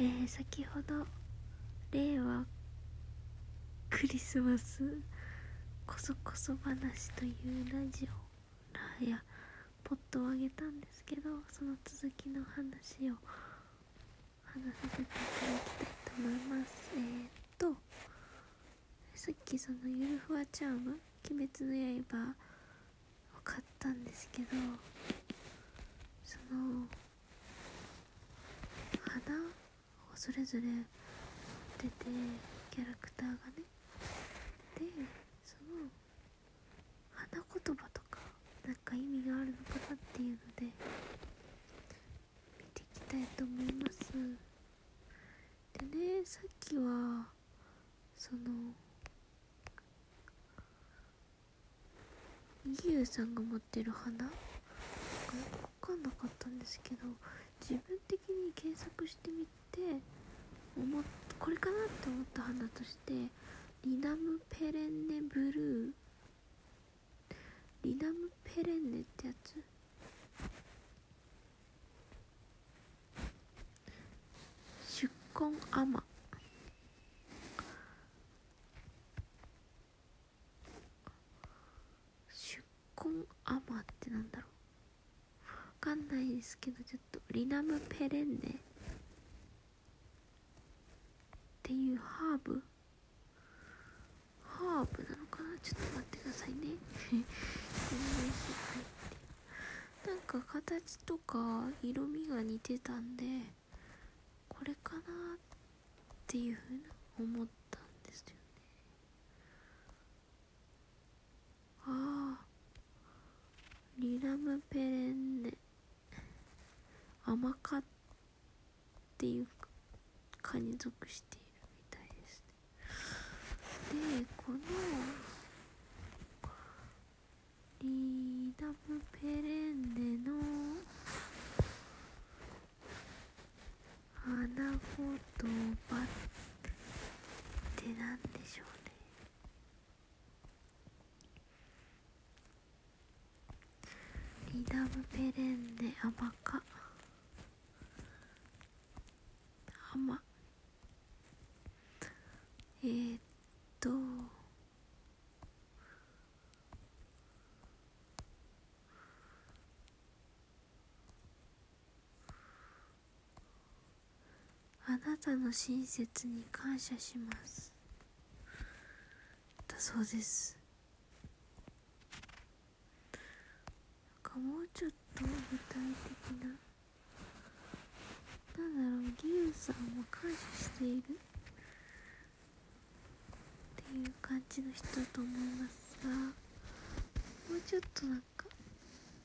えー、先ほど令和クリスマスこそこそ話というラジオいやポットをあげたんですけどその続きの話を話させていただきたいと思います。えー、っとさっきそのゆるふわチャーム鬼滅の刃分かったんですけどその花それぞれ出てキャラクターがね。でその花言葉とかなんか意味があるのかなっていうので見ていきたいと思います。でねさっきはその義勇さんが持ってる花？が分かんなかったんですけど自分的に検索してみて思これかなって思った花としてリナムペレンネブルー。リナムペレンネってやつ？出根アマ。出根アマってなんだろう？わかんないですけどちょっと。リナムペレンネ。っていうハーブ？ハーブなのかな？ちょっと待ってくださいね。なんか形とか色味が似てたんでこれかなっていうふうに思ったんですよね。ああリラムペレンネ。甘かっていうかに属している。でこのリーダムペレンネの花言葉って何でしょうね？リーダムペレンネ甘か？甘。えー、っとあなたの親切に感謝します。だそうです。なんかもうちょっと具体的ななんだろうリュウさんは感謝している？っていう感じの人だと思いますがもうちょっとなんか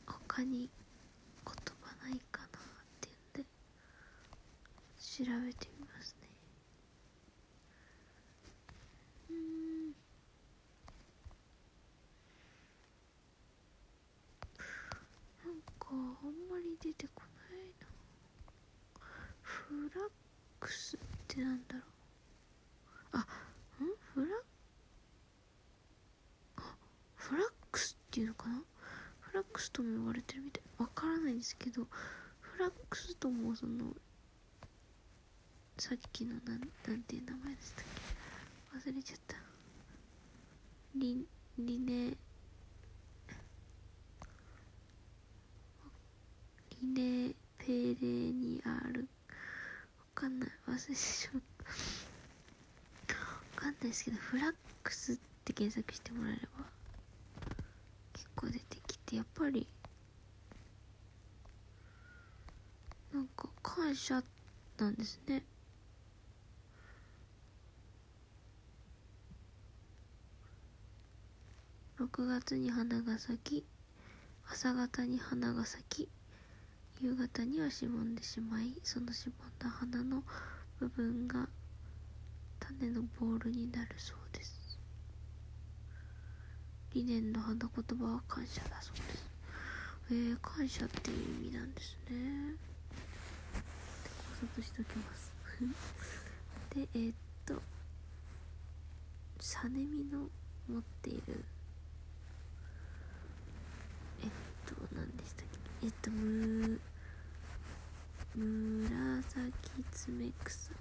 他に言葉ないかなっていうんで調べてみますねうんなんかあんまり出てこないなフラックスってなんだろう。あん？フラあフラックスっていうのかな？フラックスとも言われてるみたい。わからないんですけどフラックスともそのさっきのなんなんていう名前でしたっけ？忘れちゃった。リリネリネペレニアルわかんない忘れてしまったわかんないですけどフラックスって検索してもらえれば結構出てきてやっぱり。なんか感謝なんですね。6月に花が咲き朝方に花が咲き。夕方にはしぼんでしまいそのしぼんだ花の部分が種のボールになるそうです。理念の花言葉は感謝だそうです。えー、感謝っていう意味なんですね。考察しておきます。でえー、っとサネミの持っているえっと何でしたっけ？えっとむ紫爪草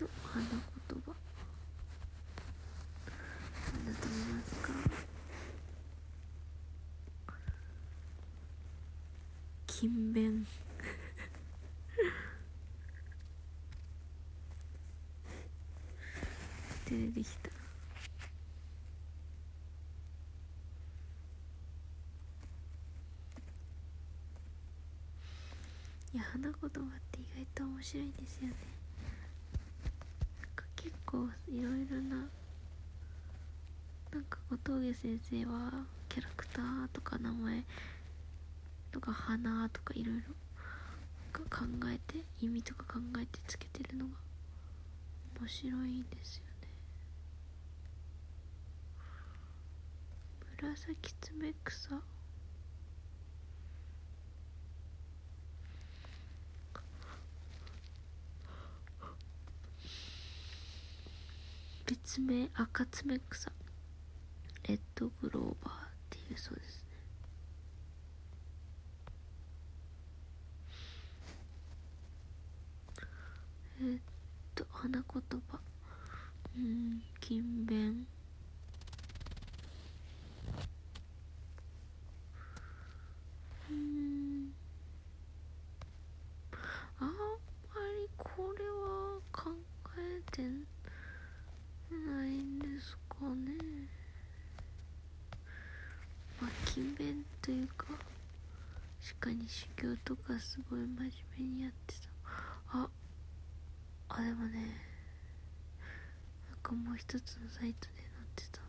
の花言葉。何だと思いますか？勤勉。出てきた。や花言葉って意外と面白いんですよね。なんか結構いろいろななんか小峠先生はキャラクターとか名前とか花とかいろいろ考えて意味とか考えてつけてるのが面白いんですよね。紫爪草。爪赤爪草。レッドグローバーっていうそうです。ねえっと花言葉。うん勤勉うんあんまりこれは考えてないんですかねまあ勤勉というか確かに修行とかすごい真面目にやってた。ああでもねなんかもう一つのサイトで載ってた。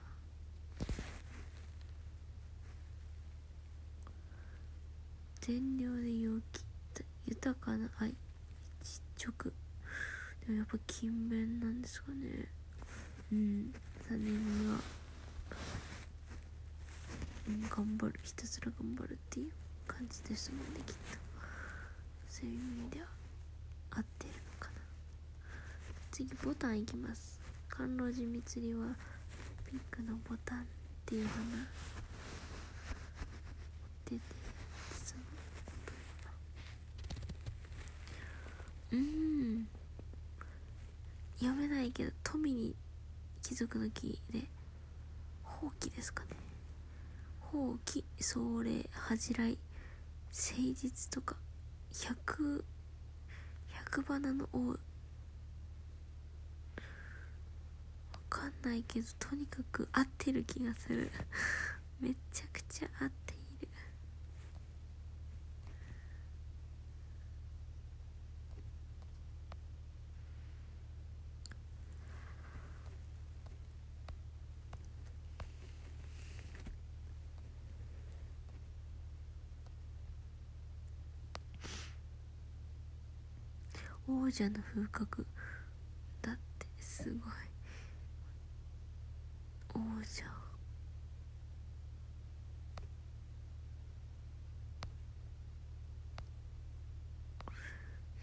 善良で陽気豊かな愛。実直。でもやっぱ勤勉なんですかね。うん3年には、うん、頑張る。ひたすら頑張るっていう感じですもんねきっと。そういう意味では合ってるのかな。次ボタンいきます。甘露寺蜜りはピンクのボタンっていう花出てそのうん。読めないけど富に貴族の木で。放棄ですかね。放棄壮麗恥じらい誠実とか。100百花の王。わかんないけどとにかく合ってる気がする。めちゃくちゃ合ってる。王者の風格だってすごい。王者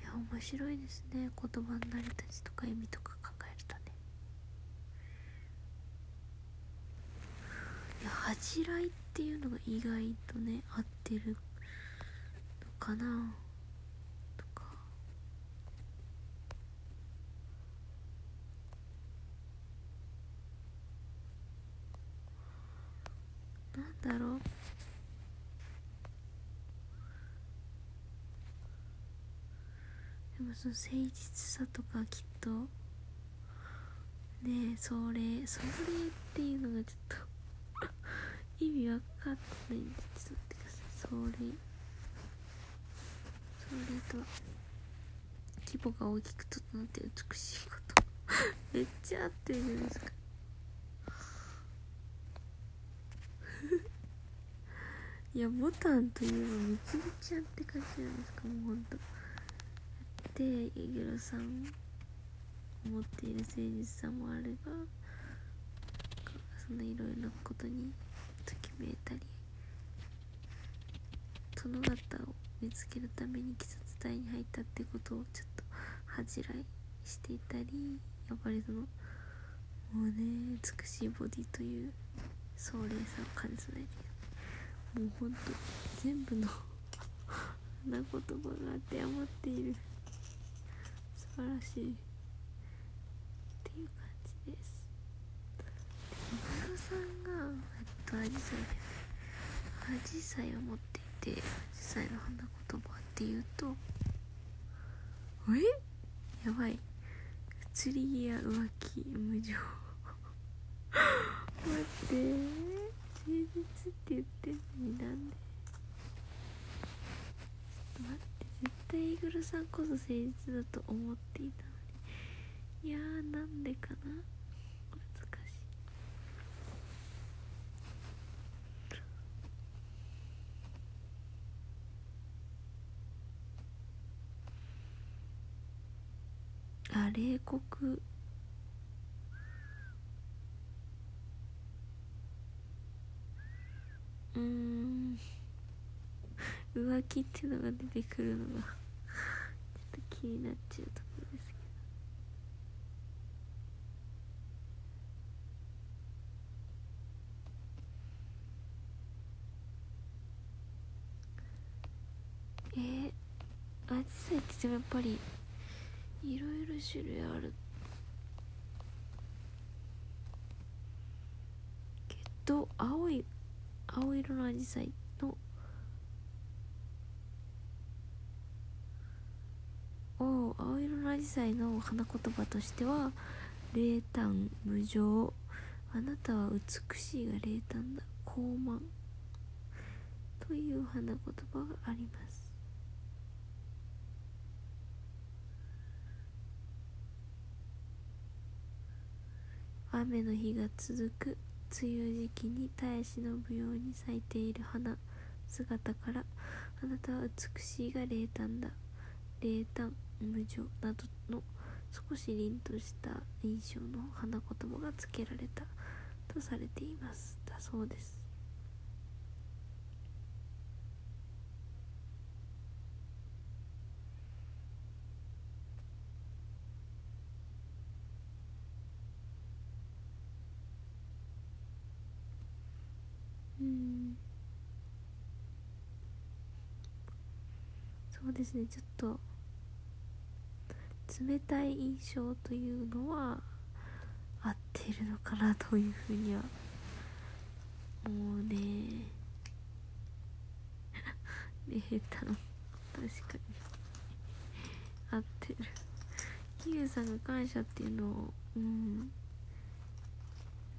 いや面白いですね。言葉の成り立ちとか意味とか考えるとね。いや恥じらいっていうのが意外とね合ってるのかなとかなんだろうでもその誠実さとかきっと。ねえそれそれっていうのがちょっと。意味わかんないんでちょっと待ってくださいそれ。それと規模が大きく整って美しいこと。めっちゃ合ってるじゃないですか。いやボタンといえばみつみちゃんって感じじゃないですかもうほんと。でイグロさん思っている誠実さもあればそんないろいろなことにときめいたり殿方を見つけるために鬼殺隊に入ったってことをちょっと恥じらいしていたりやっぱりそのもうね美しいボディという壮麗さを感じないでもうほんと全部の花言葉が当てはまっている。素晴らしいっていう感じです。今村さんがえっとアジサイでアジサイを持っていてアジサイの花言葉っていうとえ？やばい。移りや浮気無情。待って。誠実って言ってんのになんでちょっと待って絶対イーグルさんこそ誠実だと思っていたのに。いやーなんでかな？難しい。あ冷酷。うーん。浮気っていうのが出てくるのが。気になっちゃうところですけど。えー、アジサイって言ってもやっぱりいろいろ種類あるけど青い青色のアジサイのを青色のアジサイの花言葉としては冷淡無情あなたは美しいが冷淡だ高慢という花言葉があります。雨の日が続く。梅雨時期に絶え忍ぶように咲いている花。姿からあなたは美しいが冷淡だ冷淡無情などの少し凛とした印象の花言葉が付けられたとされています。だそうです。うん。そうですね。ちょっと冷たい印象というのは合ってるのかなというふうにはもうね。冷淡確かに。合ってる。キユさんが感謝っていうのをうん。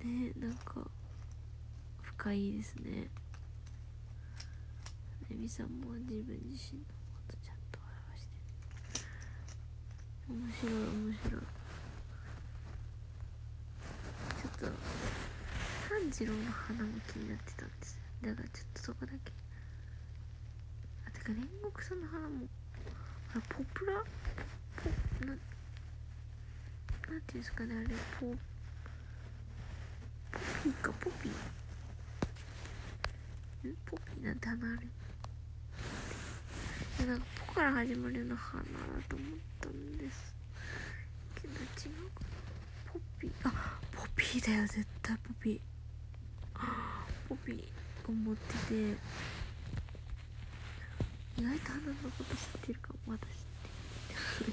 ねなんか深いですね。エミさんも自分自身のことちゃんと表してる面白い面白い。ちょっと炭治郎の花も気になってたんです。だからちょっとそこだけ。あてか煉獄さんの花もあポプラ？ポななんていうんですかねあれポポピーかポピー？んポピーなんて花あるなんかポから始まるような花だと思ったんです。けど違うかポピー。あポピーだよ絶対ポピー。ポピーを持ってて。意外と花のこと知ってるかも私。って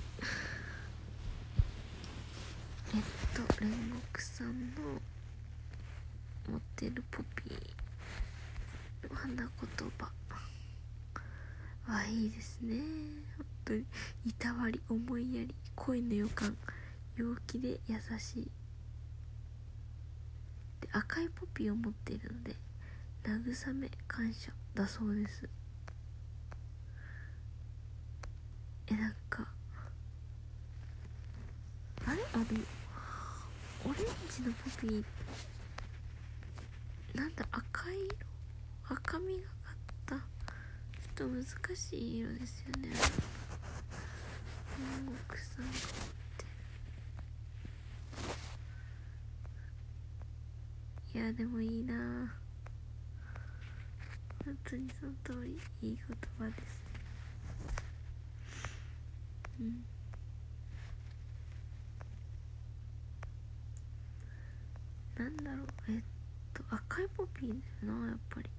えっと煉獄さんの持ってるポピー。の花言葉はいいですね。本当にいたわり思いやり恋の予感陽気で優しい。で赤いポピーを持っているので慰め感謝だそうです。えなんかあれ？あのオレンジのポピーなんだ赤い色？赤みがと難しい色ですよね。煉獄さんっていやでもいいな。本当にその通り。いい言葉ですね。うん。なんだろう。えっと赤いポピーだよなやっぱり。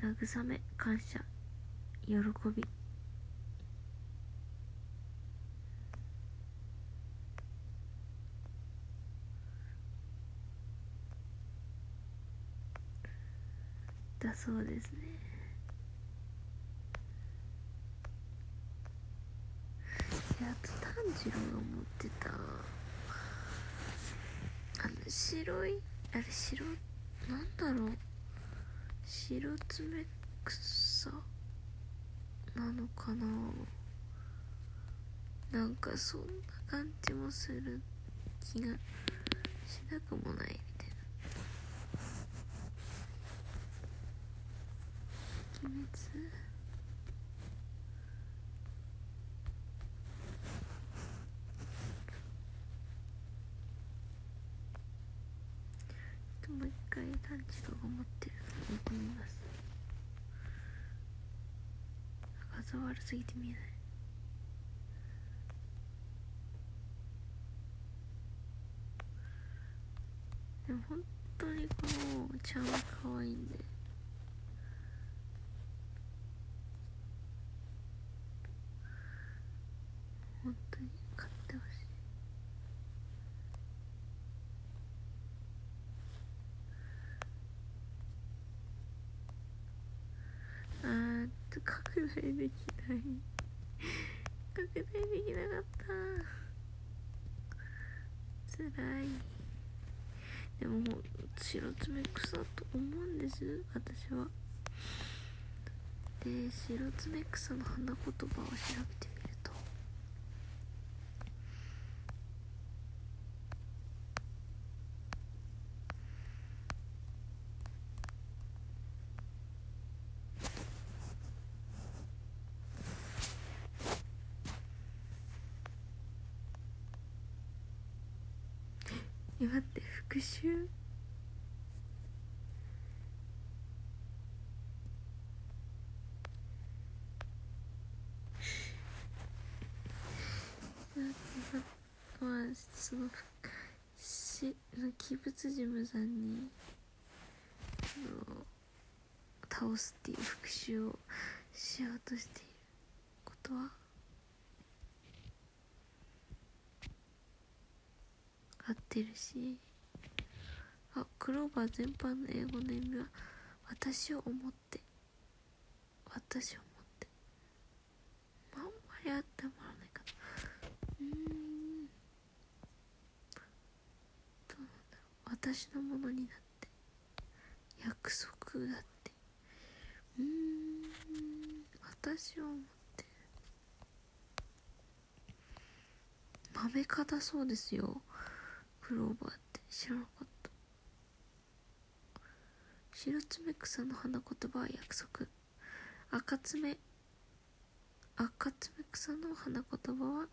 慰め感謝喜び。だそうですね。やあと炭治郎が持ってた。あの白いあれ白なんだろう。白爪草なのかななんかそんな感じもする気がしなくもないみたいな。鬼滅も団地が思ってるのを見ます。画像悪すぎて見えない。でも本当にこのちゃんは可愛いんで本当に買ってほしいあーっと拡大できない。拡大できなかった。つらい。でも白爪草と思うんです。私は。で白爪草の花言葉を調べてるとえ待って復習まあそのし鬼物事務さんにあの倒すっていう復讐をしようとしていることは？合ってるし。あクローバー全般の英語の意味は私を思って。私を思って。まあんまりあってもらわないかなうーんどうなんだろう私のものになって。約束だって。うーん。私を思って。豆科だそうですよ。クローバーって。知らなかった。白爪草の花言葉は約束。赤爪。赤爪草の花言葉は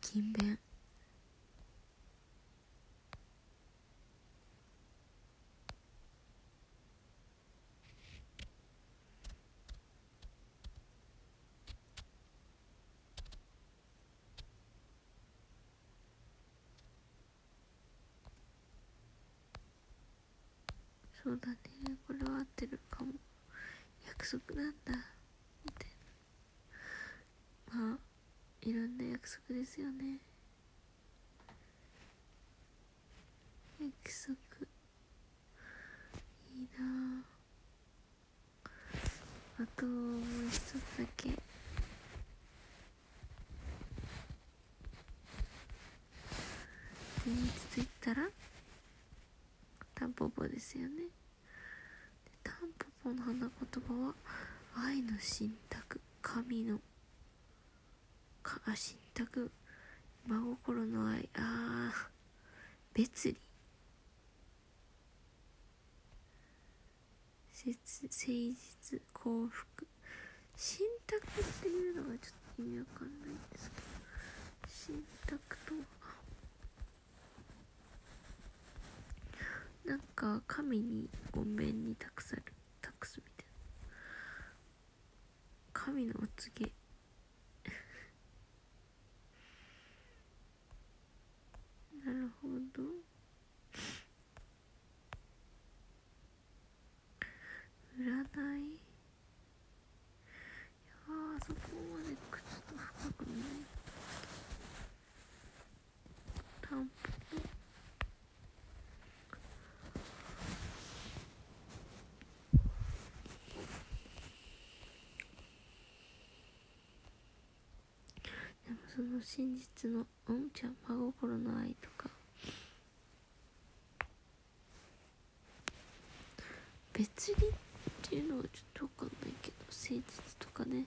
勤勉。うだね。これは合ってるかも。約束なんだ。みたいなまあいろんな約束ですよね。約束。いいな。ああともう一つだけ。前日と言ったらタンポポですよね。ンポポの花言葉は愛の信託神のかあ信託真心の愛。あー別離切誠実幸福。信託っていうのがちょっと意味わかんないんですけど。信託とは。なんか神にごめんに託される。ックスみたいな。神のお告げなるほど占いその真実のうんちゃん真心の愛とか。別にっていうのはちょっとわかんないけど誠実とかね。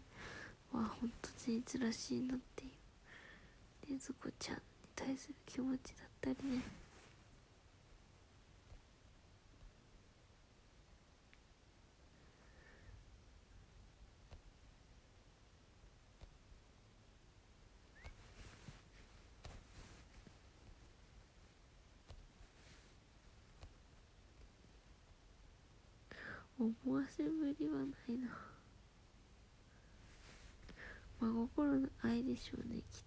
はほんと誠実らしいなっていう。禰豆子ちゃんに対する気持ちだったりね。思わせぶりはないな。真心の愛でしょうねきっ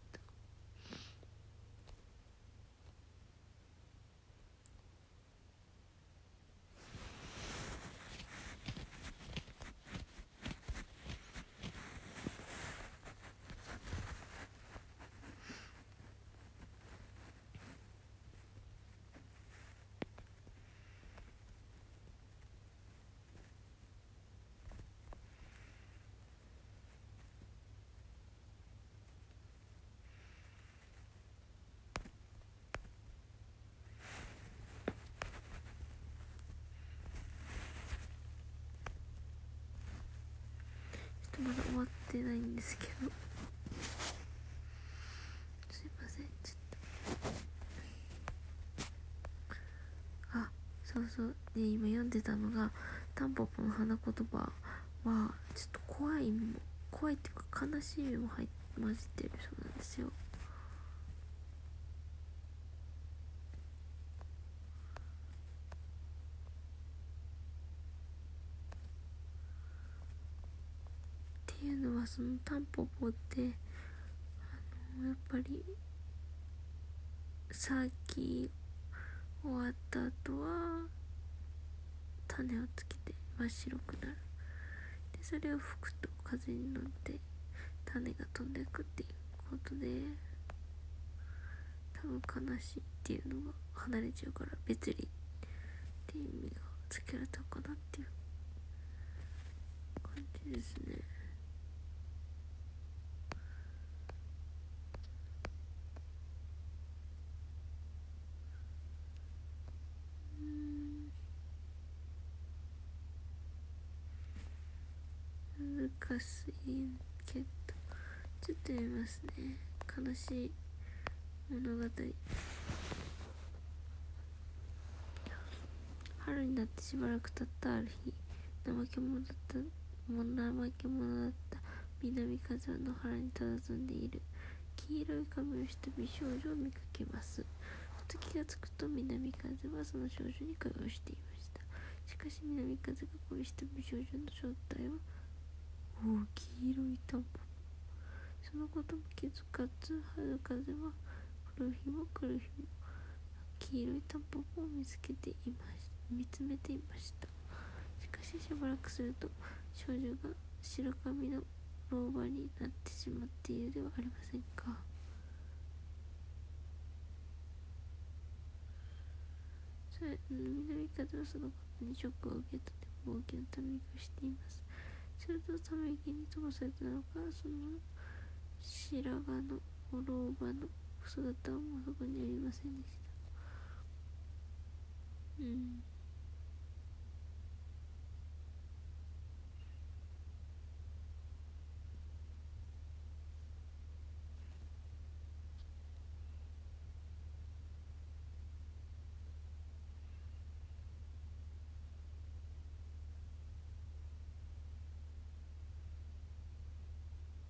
まだ終わってないんですけど。すいませんちょっと。あそうそう。で今読んでたのが「タンポポの花言葉」はちょっと怖いも怖いっていうか悲しいも入って混じってるそうなんですよ。っていうのはそのタンポポってあのやっぱりさっき終わった後は種をつけて真っ白くなる。でそれを吹くと風に乗って種が飛んでいくっていうことで多分悲しいっていうのが離れちゃうから別離っていう意味がつけられたかなっていう感じですね。うん難しいけどちょっと読みますね。悲しい物語。春になってしばらく経ったある日怠け者だった怠け者だった南風は野原に佇んでいる。黄色い髪をした美少女を見かけます。ふと気がつくと南風はその少女に会話をしていました。しかし南風が恋した美少女の正体は大黄色いタンポポ。そのことも気づかず春風は来る日も来る日も黄色いタンポポを見つけていまし見つめていました。しかししばらくすると少女が白髪の老婆になってしまっているではありませんか。それ南風はそのことにショックを受けたでも大きなため息をしています。するとため息に飛ばされたのかその白髪のお老婆の姿はもうそこにありませんでした。うん。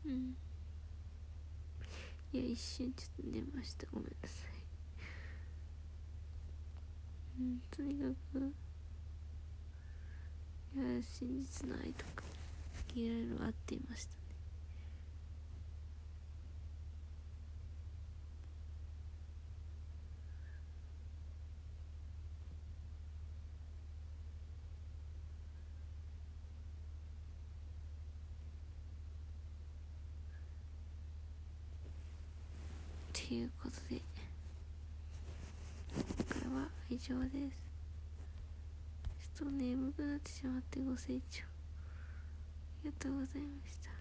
うん。いや一瞬ちょっと寝ました。ごめんなさい。うんとにかくいや真実の愛とかいろいろあっていました。ことで。今回は以上です。ちょっと眠くなってしまってご清聴ありがとうございました。